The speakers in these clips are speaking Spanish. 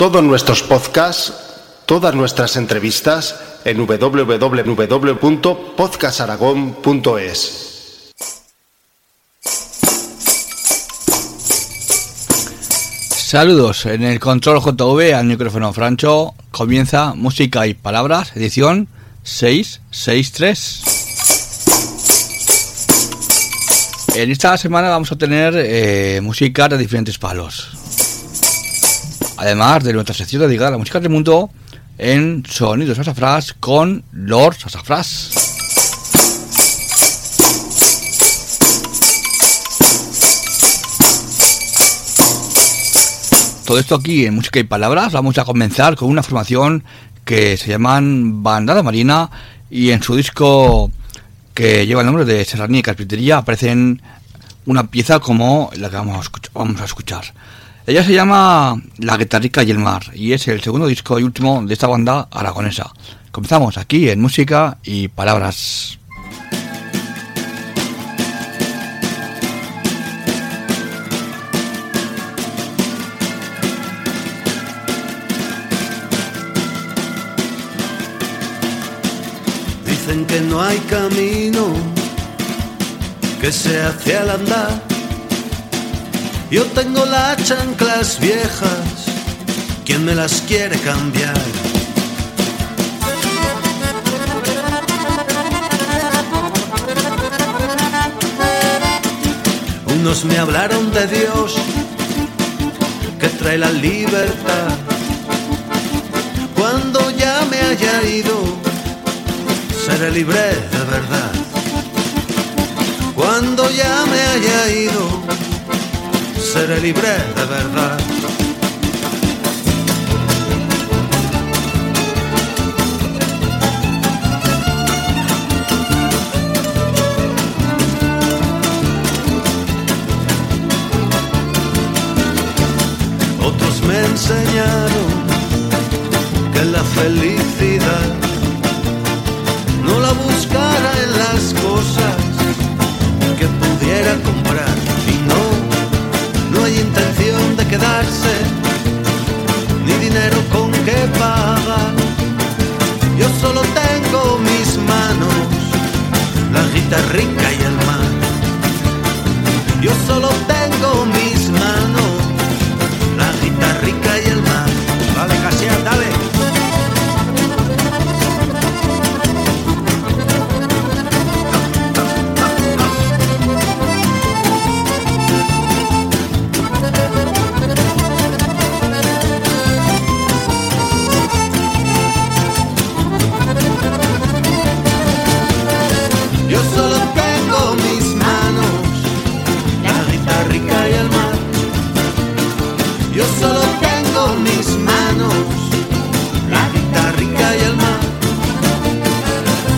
todos nuestros podcasts, todas nuestras entrevistas en www.podcastaragón.es. Saludos, en el control JV al micrófono Francho comienza Música y Palabras, edición 663. En esta semana vamos a tener eh, música de diferentes palos. Además de nuestra sección dedicada a la música del mundo en Sonidos Sasafras con Lord Sasafras. Todo esto aquí en Música y Palabras. Vamos a comenzar con una formación que se llaman Bandada Marina y en su disco que lleva el nombre de Serranía y Carpintería aparecen una pieza como la que vamos a. Vamos a escuchar. Ella se llama La Guitarrica y el Mar y es el segundo disco y último de esta banda aragonesa. Comenzamos aquí en Música y Palabras. Dicen que no hay camino que se hace al andar. Yo tengo las chanclas viejas, ¿quién me las quiere cambiar? Unos me hablaron de Dios, que trae la libertad. Cuando ya me haya ido, seré libre de verdad. Cuando ya me haya ido, seré libre de verdad. Otros me enseñaron que la felicidad la guitarrica y el mar. Yo solo tengo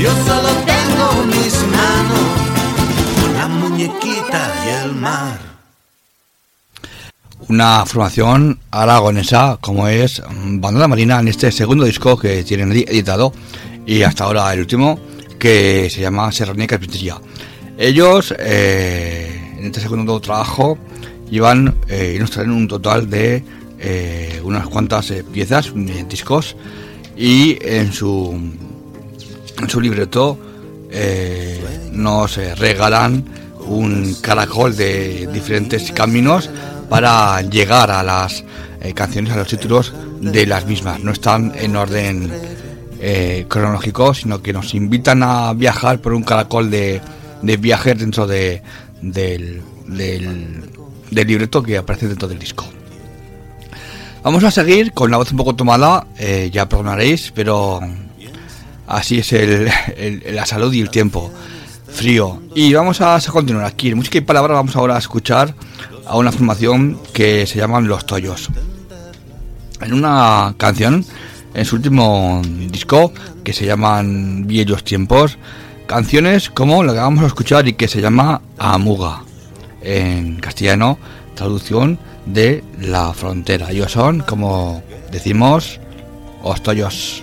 Yo solo tengo mis manos, la muñequita y mar. Una formación aragonesa como es Bandada Marina en este segundo disco que tienen editado y hasta ahora el último que se llama Serranía Carpintería. Ellos eh, en este segundo trabajo llevan eh, y nos traen un total de eh, unas cuantas piezas, discos y en su en su libreto eh, nos eh, regalan un caracol de diferentes caminos para llegar a las eh, canciones, a los títulos de las mismas. No están en orden cronológico, sino que nos invitan a viajar por un caracol de, de viajes dentro de, del, del, del libreto que aparece dentro del disco. Vamos a seguir con la voz un poco tomada, ya perdonaréis, pero así es el, la salud y el tiempo frío. Y vamos a continuar aquí. En música y palabras vamos ahora a escuchar a una formación que se llaman Los Toyos. En una canción, en su último disco, que se llaman Viejos Tiempos, canciones como la que vamos a escuchar y que se llama Amuga. En castellano, traducción de la frontera. Ellos son, como decimos, Los Toyos.